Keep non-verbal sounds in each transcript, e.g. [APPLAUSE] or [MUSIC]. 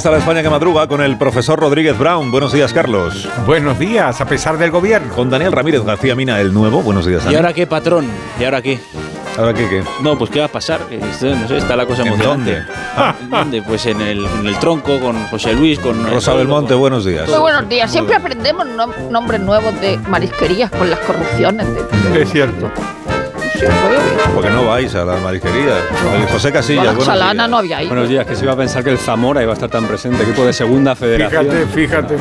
Está la España que madruga con el profesor Rodríguez Brown. Buenos días, Carlos. Buenos días, a pesar del gobierno. Con Daniel Ramírez García Mina, el nuevo. Buenos días, ¿Y Daniel. ahora qué, patrón? ¿Y ahora qué? ¿Ahora qué, qué? No, pues ¿qué va a pasar? Esto, no sé, está la cosa ¿En emocionante. dónde? ¿En dónde? Pues en el, en el tronco, con José Luis, con... Rosa Belmonte, buenos días. Muy buenos días. Siempre aprendemos nom- nombres nuevos de marisquerías con las corrupciones. De, Es cierto. Porque no vais a las marisquerías. José Casillas, la buenos Salana días. no había ido. Buenos días, que se iba a pensar que el Zamora iba a estar tan presente, equipo de segunda federación. Fíjate, fíjate.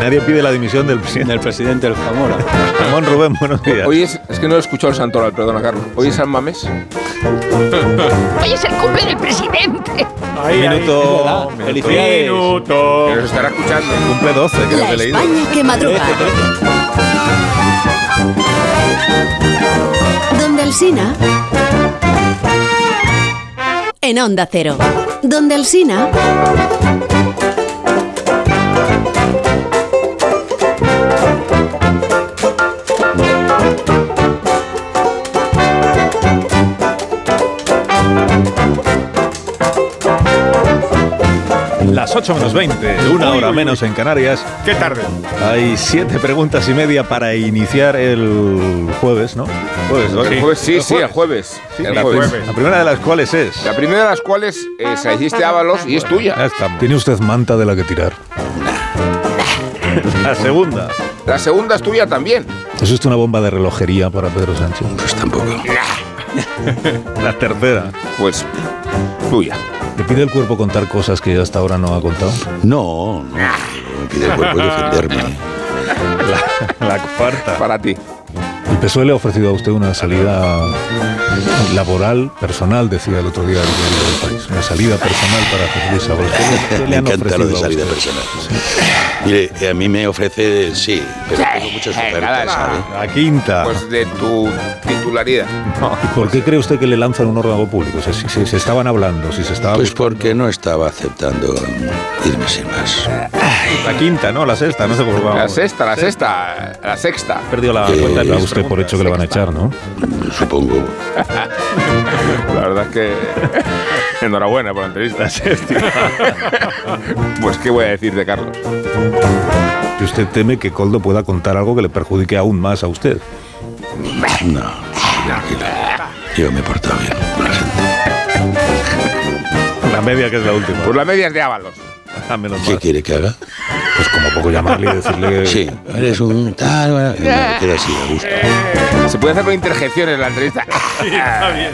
Nadie pide la dimisión del presidente. Del presidente del Zamora. [LAUGHS] Ramón Rubén, buenos días. Hoy es, es que no he escuchado el santoral, perdona Carlos. Hoy es San Mamés. [LAUGHS] Hoy es el cumple del presidente. Ahí, Minuto, ahí. minuto. Felicidades. Minuto. Que nos estará escuchando. Cumple 12, creo La que he leído. España que madruga. Donde el Sina. En Onda Cero. Donde el 8 menos 20, una hora menos en Canarias. Qué tarde. Hay siete preguntas y media para iniciar el jueves, ¿no? Jueves, ¿no? El jueves, sí, sí, el jueves. Sí, el la, jueves. jueves. la primera de las cuales es. La primera de las cuales eh, se la hiciste a Ábalos y es tuya. Ya estamos. ¿Tiene usted manta de la que tirar? La segunda. La segunda es tuya también. ¿Es usted una bomba de relojería para Pedro Sánchez? Pues tampoco. La tercera. Pues tuya. ¿Le pide el cuerpo contar cosas que hasta ahora no ha contado? No, no. Me pide el cuerpo defenderme. [LAUGHS] La, la cuarta. Para ti. El PSOE le ha ofrecido a usted una salida laboral, personal, decía el otro día el diario del país. Una salida personal para José Luis Ábalos. ¿Qué le- [LAUGHS] encanta lo de salida personal. Mire, eh, a mí me ofrece, sí, pero tengo muchas ofertas, ¿sabe? La quinta. Pues de tu titularidad. [LAUGHS] ¿Y por qué cree usted que le lanzan un órgano público? O sea, si, si se estaban hablando, si se estaba... Pues porque no estaba aceptando irme sin más. La quinta, ¿no? La sexta, no sé por qué La vamos. sexta, la sexta, la sexta. Perdió la Eh, cuenta de da mis usted por hecho que le van a echar, ¿no? Supongo. [LAUGHS] La verdad es que. [LAUGHS] Enhorabuena por la entrevista. [LAUGHS] pues, ¿qué voy a decir de Carlos? Que usted teme que Coldo pueda contar algo que le perjudique aún más a usted. No, tranquilo. Yo me he portado bien con la gente. La media que es la última. Pues la media es de Ábalos. Ah, menos ¿Qué mal. quiere que haga? Pues como poco llamarle y decirle... Sí, eres un tal, bueno, así a gusto. Se puede hacer con interjecciones en la entrevista. [LAUGHS] Está bien.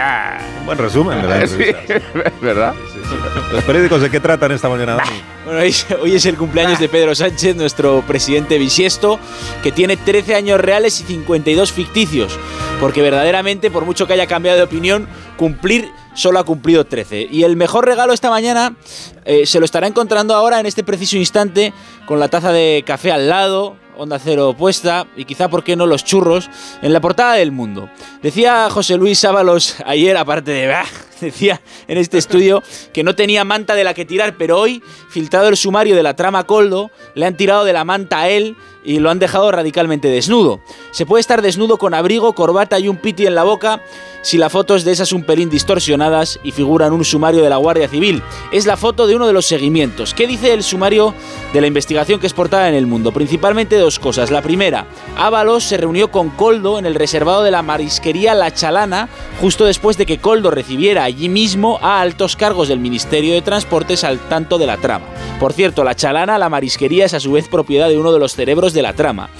Ah, Buen resumen de la sí. [LAUGHS] ¿verdad? ¿Los periódicos de qué tratan esta mañana, Dani? Bueno, hoy, hoy es el cumpleaños de Pedro Sánchez, nuestro presidente bisiesto, que tiene 13 años reales y 52 ficticios. Porque verdaderamente, por mucho que haya cambiado de opinión, cumplir solo ha cumplido 13. Y el mejor regalo esta mañana eh, se lo estará encontrando ahora en este preciso instante, con la taza de café al lado, Onda Cero puesta y quizá, ¿por qué no?, los churros en la portada del mundo. Decía José Luis Ábalos ayer, aparte de... "Bah", Decía en este estudio que no tenía manta de la que tirar, pero hoy, filtrado el sumario de la trama Coldo, le han tirado de la manta a él y lo han dejado radicalmente desnudo. Se puede estar desnudo con abrigo, corbata y un piti en la boca si la foto es de esas un pelín distorsionadas y figura en un sumario de la Guardia Civil. Es la foto de uno de los seguimientos. ¿Qué dice el sumario de la investigación que es portada en el mundo? Principalmente dos cosas. La primera, Ábalos se reunió con Coldo en el reservado de la marisquería La Chalana justo después de que Coldo recibiera allí mismo a altos cargos del Ministerio de Transportes al tanto de la trama. Por cierto, La Chalana, la marisquería, es a su vez propiedad de uno de los cerebros de la trama.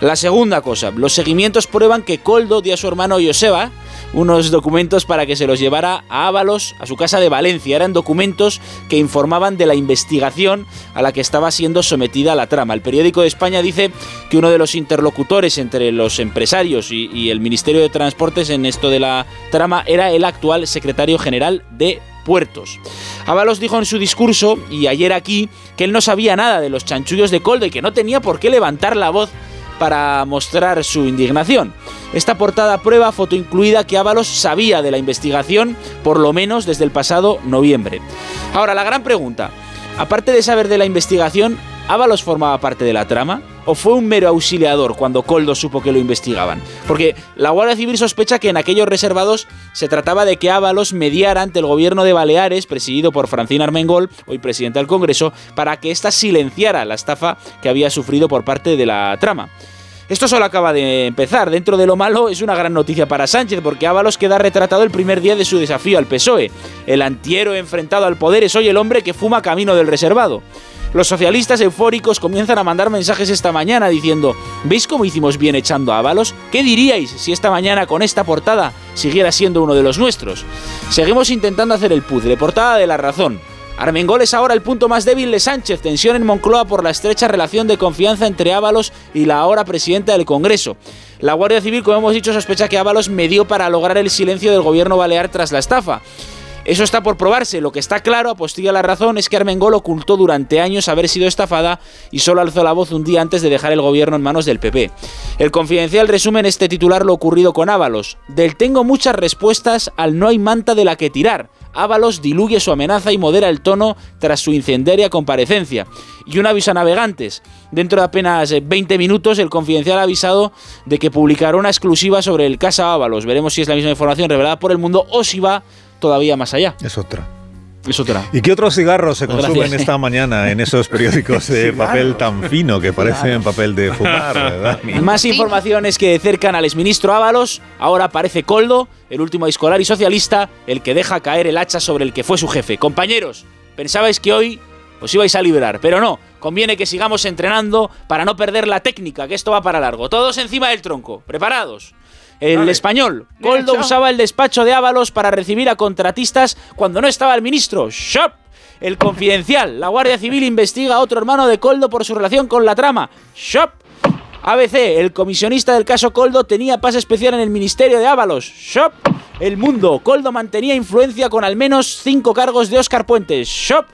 La segunda cosa, los seguimientos prueban que Coldo dio a su hermano Joseba unos documentos para que se los llevara a Ábalos, a su casa de Valencia. Eran documentos que informaban de la investigación a la que estaba siendo sometida la trama. El periódico de España dice que uno de los interlocutores entre los empresarios y, el Ministerio de Transportes en esto de la trama era el actual secretario general de puertos. Ábalos dijo en su discurso, y ayer aquí, que él no sabía nada de los chanchullos de Coldo y que no tenía por qué levantar la voz para mostrar su indignación. Esta portada prueba, foto incluida, que Ábalos sabía de la investigación, por lo menos desde el pasado noviembre. Ahora, la gran pregunta, aparte de saber de la investigación, ¿Ábalos formaba parte de la trama? ¿O fue un mero auxiliador cuando Coldo supo que lo investigaban? Porque la Guardia Civil sospecha que en aquellos reservados se trataba de que Ábalos mediara ante el gobierno de Baleares, presidido por Francina Armengol, hoy presidenta del Congreso, para que ésta silenciara la estafa que había sufrido por parte de la trama. Esto solo acaba de empezar. Dentro de lo malo es una gran noticia para Sánchez porque Ábalos queda retratado el primer día de su desafío al PSOE. El antiero enfrentado al poder es hoy el hombre que fuma camino del reservado. Los socialistas eufóricos comienzan a mandar mensajes esta mañana diciendo, ¿veis cómo hicimos bien echando a Ábalos? ¿Qué diríais si esta mañana con esta portada siguiera siendo uno de los nuestros? Seguimos intentando hacer el puzzle, portada de la razón. Armengol es ahora el punto más débil de Sánchez, tensión en Moncloa por la estrecha relación de confianza entre Ábalos y la ahora presidenta del Congreso. La Guardia Civil, como hemos dicho, sospecha que Ábalos medió para lograr el silencio del gobierno balear tras la estafa. Eso está por probarse. Lo que está claro, apostilla la razón, es que Armengol ocultó durante años haber sido estafada y solo alzó la voz un día antes de dejar el gobierno en manos del PP. El confidencial resume en este titular lo ocurrido con Ábalos. Del tengo muchas respuestas al no hay manta de la que tirar. Ábalos diluye su amenaza y modera el tono tras su incendiaria comparecencia. Y un aviso a navegantes. Dentro de apenas 20 minutos, el confidencial ha avisado de que publicará una exclusiva sobre el Casa Ábalos. Veremos si es la misma información revelada por el mundo o si va todavía más allá. Es otra. Es otra. ¿Y qué otros cigarros se consumen Gracias. esta mañana en esos periódicos de [LAUGHS] papel tan fino que parecen papel de fumar, verdad? [LAUGHS] Más informaciones que cercan al exministro Ábalos. Ahora aparece Coldo, el último escolar y socialista, el que deja caer el hacha sobre el que fue su jefe. Compañeros, pensabais que hoy os ibais a liberar, pero no. Conviene que sigamos entrenando para no perder la técnica, que esto va para largo. Todos encima del tronco. ¿Preparados? El Vale. español. Coldo usaba el despacho de Ábalos para recibir a contratistas cuando no estaba el ministro. ¡Shop! El confidencial. La Guardia Civil investiga a otro hermano de Coldo por su relación con la trama. ¡Shop! ABC, el comisionista del caso Coldo tenía pase especial en el ministerio de Ábalos. Shop. El Mundo, Coldo mantenía influencia con al menos cinco cargos de Óscar Puentes. Shop.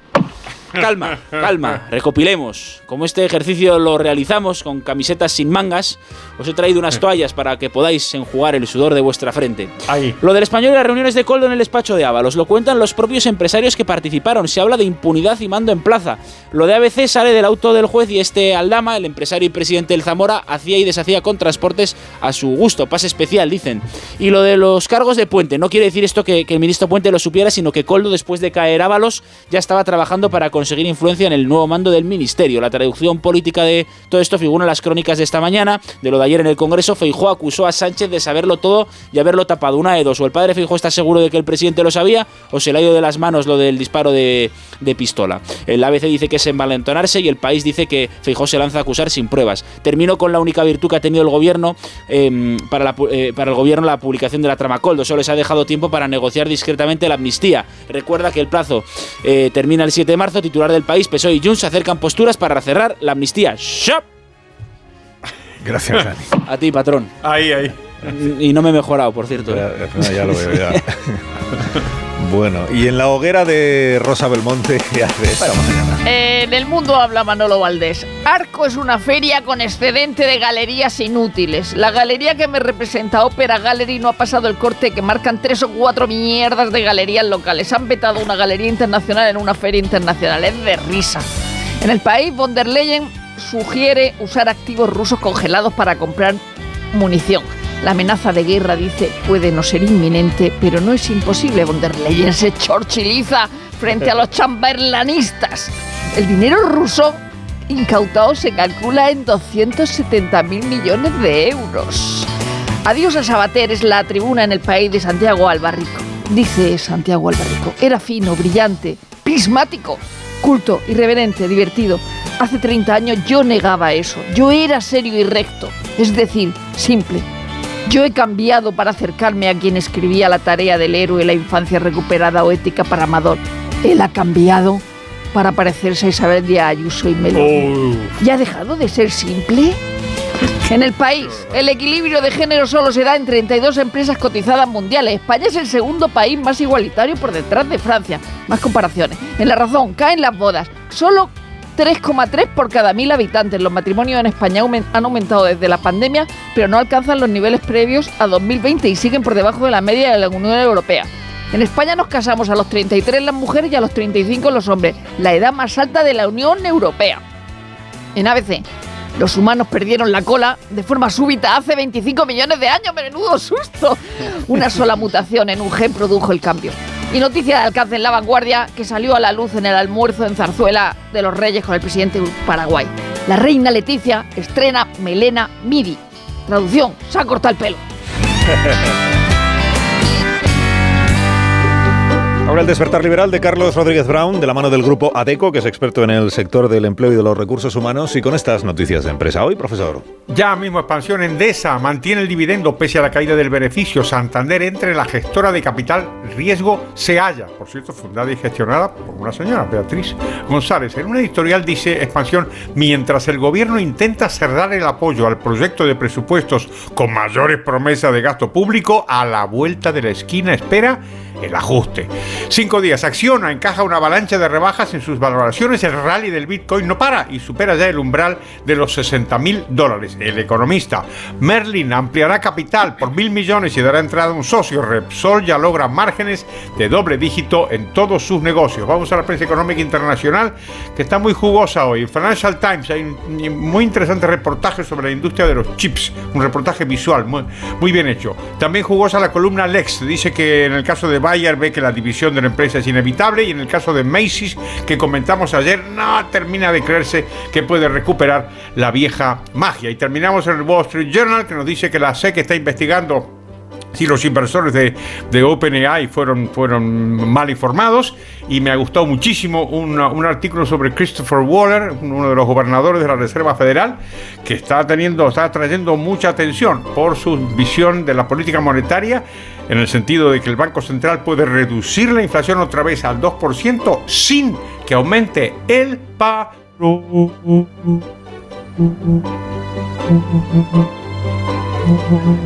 Calma, calma, recopilemos. Como este ejercicio lo realizamos con camisetas sin mangas, os he traído unas toallas para que podáis enjugar el sudor de vuestra frente. Ahí. Lo del español y las reuniones de Coldo en el despacho de Ábalos lo cuentan los propios empresarios que participaron. Se habla de impunidad y mando en plaza. Lo de ABC sale del auto del juez y este Aldama, el empresario y presidente del Zamora, hacía y deshacía con transportes a su gusto. Pase especial, dicen. Y lo de los cargos de Puente. No quiere decir esto que, que el ministro Puente lo supiera, sino que Coldo, después de caer Ábalos, ya estaba trabajando para conseguir influencia en el nuevo mando del ministerio. La traducción política de todo esto figura en las crónicas de esta mañana. De lo de ayer en el Congreso, Feijó acusó a Sánchez de saberlo todo y haberlo tapado. Una de dos. O el padre Feijó está seguro de que el presidente lo sabía, o se le ha ido de las manos lo del disparo de, pistola. El ABC dice que es envalentonarse y el país dice que Feijó se lanza a acusar sin pruebas. Termino con la única virtud que ha tenido el gobierno eh, para, la eh, para el gobierno la publicación de la trama Coldo. Solo les ha dejado tiempo para negociar discretamente la amnistía. Recuerda que el plazo eh, termina el 7 de marzo. Titular del país, PSOE y Junts acercan posturas para cerrar la amnistía. ¡Shop! Gracias, [LAUGHS] Dani. A ti, patrón. Ahí, ahí. Y no me he mejorado, por cierto. Ya, ya- ya lo veo, ya. [LAUGHS] Bueno, y en la hoguera de Rosa Belmonte, [LAUGHS] ¿qué hace mañana? Eh, en el mundo habla Manolo Valdés. Arco es una feria con excedente de galerías inútiles. La galería que me representa, Opera Gallery, no ha pasado el corte que marcan tres o cuatro mierdas de galerías locales. Han vetado una galería internacional en una feria internacional. Es de risa. En el país, von der Leyen sugiere usar activos rusos congelados para comprar munición. La amenaza de guerra, dice, puede no ser inminente, pero no es imposible. Von der Leyen se chorchiliza frente a los [LAUGHS] chamberlanistas. El dinero ruso incautado se calcula en 270 mil millones de euros. Adiós a Sabater es la tribuna en el país de Santiago Albarrico. Dice Santiago Albarrico, era fino, brillante, prismático, culto, irreverente, divertido. Hace 30 años yo negaba eso. Yo era serio y recto, es decir, simple. Yo he cambiado para acercarme a quien escribía la tarea del héroe, la infancia recuperada o ética para Amador. Él ha cambiado para parecerse a Isabel Díaz Ayuso y Meloni. ¿Ya ha dejado de ser simple? En el país, el equilibrio de género solo se da en 32 empresas cotizadas mundiales. España es el segundo país más igualitario por detrás de Francia. Más comparaciones. En la razón, caen las bodas. Solo 3,3 por cada mil habitantes. Los matrimonios en España han aumentado desde la pandemia, pero no alcanzan los niveles previos a 2020 y siguen por debajo de la media de la Unión Europea. En España nos casamos a los 33 las mujeres y a los 35 los hombres, la edad más alta de la Unión Europea. En ABC, los humanos perdieron la cola de forma súbita hace 25 millones de años. ¡Menudo susto! Una sola mutación en un gen produjo el cambio. Y noticia de alcance en la vanguardia que salió a la luz en el almuerzo en Zarzuela de los Reyes con el presidente de Paraguay. La reina Leticia estrena melena midi. Traducción, se ha cortado el pelo. [LAUGHS] Ahora el despertar liberal de Carlos Rodríguez Brown, de la mano del grupo ADECO, que es experto en el sector del empleo y de los recursos humanos, y con estas noticias de empresa. Hoy, profesor. Ya mismo expansión Endesa mantiene el dividendo pese a la caída del beneficio. Santander entre la gestora de capital riesgo se halla, por cierto, fundada y gestionada por una señora, Beatriz González. En una editorial dice expansión, mientras el gobierno intenta cerrar el apoyo al proyecto de presupuestos con mayores promesas de gasto público, a la vuelta de la esquina espera el ajuste. Cinco días, Acciona encaja una avalancha de rebajas en sus valoraciones. El rally del Bitcoin no para y supera ya el umbral de los 60 mil dólares. El economista Merlin ampliará capital por mil millones y dará entrada a un socio. Repsol ya logra márgenes de doble dígito en todos sus negocios. Vamos a la prensa económica internacional que está muy jugosa hoy. Financial Times hay un muy interesante reportaje sobre la industria de los chips. Un reportaje visual muy, muy bien hecho. También jugosa la columna Lex. Dice que en el caso de Bayer ve que la división de la empresa es inevitable y en el caso de Macy's que comentamos ayer no termina de creerse que puede recuperar la vieja magia. Y terminamos en el Wall Street Journal que nos dice que la SEC está investigando si los inversores de, de OpenAI fueron, fueron mal informados y me ha gustado muchísimo una- un artículo sobre Christopher Waller, uno de los gobernadores de la Reserva Federal, que está teniendo, está trayendo mucha atención por su visión de la política monetaria en el sentido de que el Banco Central puede reducir la inflación otra vez al 2% sin que aumente el paro.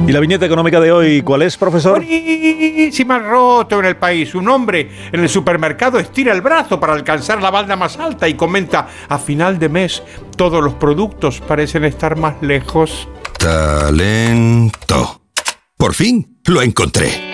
¿Y la viñeta económica de hoy cuál es, profesor? Buenísima roto en el país. Un hombre en el supermercado estira el brazo para alcanzar la balda más alta y comenta, a final de mes todos los productos parecen estar más lejos. Talento. Por fin lo encontré.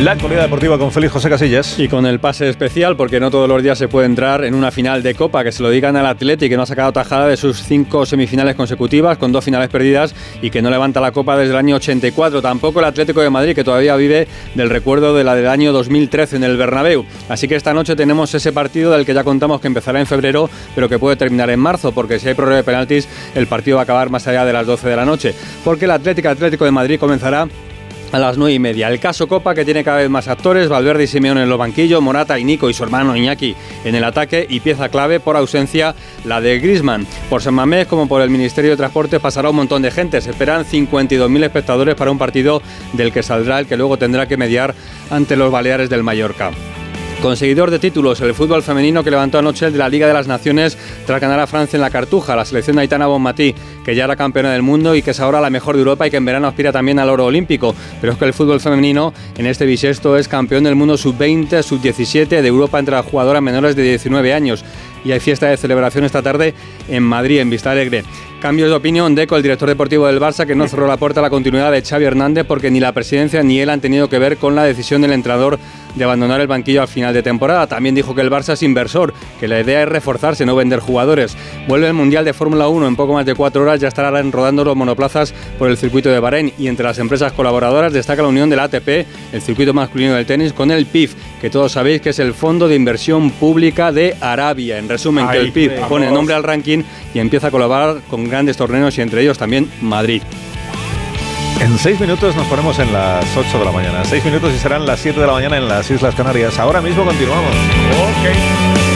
La actualidad deportiva con Félix José Casillas. Y con el pase especial, porque no todos los días se puede entrar en una final de Copa, que se lo digan al Atleti, que no ha sacado tajada de sus cinco semifinales consecutivas, con dos finales perdidas, y que no levanta la Copa desde el año 84. Tampoco el Atlético de Madrid, que todavía vive del recuerdo de la del año 2013 en el Bernabéu. Así que esta noche tenemos ese partido del que ya contamos que empezará en febrero, pero que puede terminar en marzo, porque si hay prórroga de penaltis, el partido va a acabar más allá de las 12 de la noche. Porque el Atlético Atlético de Madrid comenzará a las 9 y media. El caso Copa, que tiene cada vez más actores, Valverde y Simeone en los banquillos, Morata y Nico y su hermano Iñaki en el ataque y pieza clave por ausencia la de Grisman. Por San Mamés como por el Ministerio de Transportes pasará un montón de gente. Se esperan 52.000 espectadores para un partido del que saldrá el que luego tendrá que mediar ante los Baleares del Mallorca. Conseguidor de títulos, el fútbol femenino que levantó anoche el de la Liga de las Naciones tras ganar a Francia en la Cartuja, la selección de Aitana Bonmatí, que ya era campeona del mundo y que es ahora la mejor de Europa y que en verano aspira también al oro olímpico. Pero es que el fútbol femenino en este bisiesto es campeón del mundo sub-20, sub-17 de Europa entre las jugadoras menores de 19 años. Y hay fiesta de celebración esta tarde en Madrid, en Vista Alegre. Cambios de opinión, Deco, el director deportivo del Barça, que no cerró la puerta a la continuidad de Xavi Hernández porque ni la presidencia ni él han tenido que ver con la decisión del entrenador de abandonar el banquillo al final de temporada. También dijo que el Barça es inversor, que la idea es reforzarse, no vender jugadores. Vuelve el Mundial de Fórmula 1 en poco más de cuatro horas, ya estarán rodando los monoplazas por el circuito de Bahrein y entre las empresas colaboradoras destaca la unión del ATP, el circuito masculino del tenis, con el PIF, que todos sabéis que es el Fondo de Inversión Pública de Arabia. En resumen, que el vamos. pone nombre al ranking y empieza a colaborar con grandes torneos y entre ellos también Madrid. En seis minutos nos ponemos en las 8 de la mañana. Seis minutos y serán las 7 de la mañana en las Islas Canarias. Ahora mismo continuamos. Ok.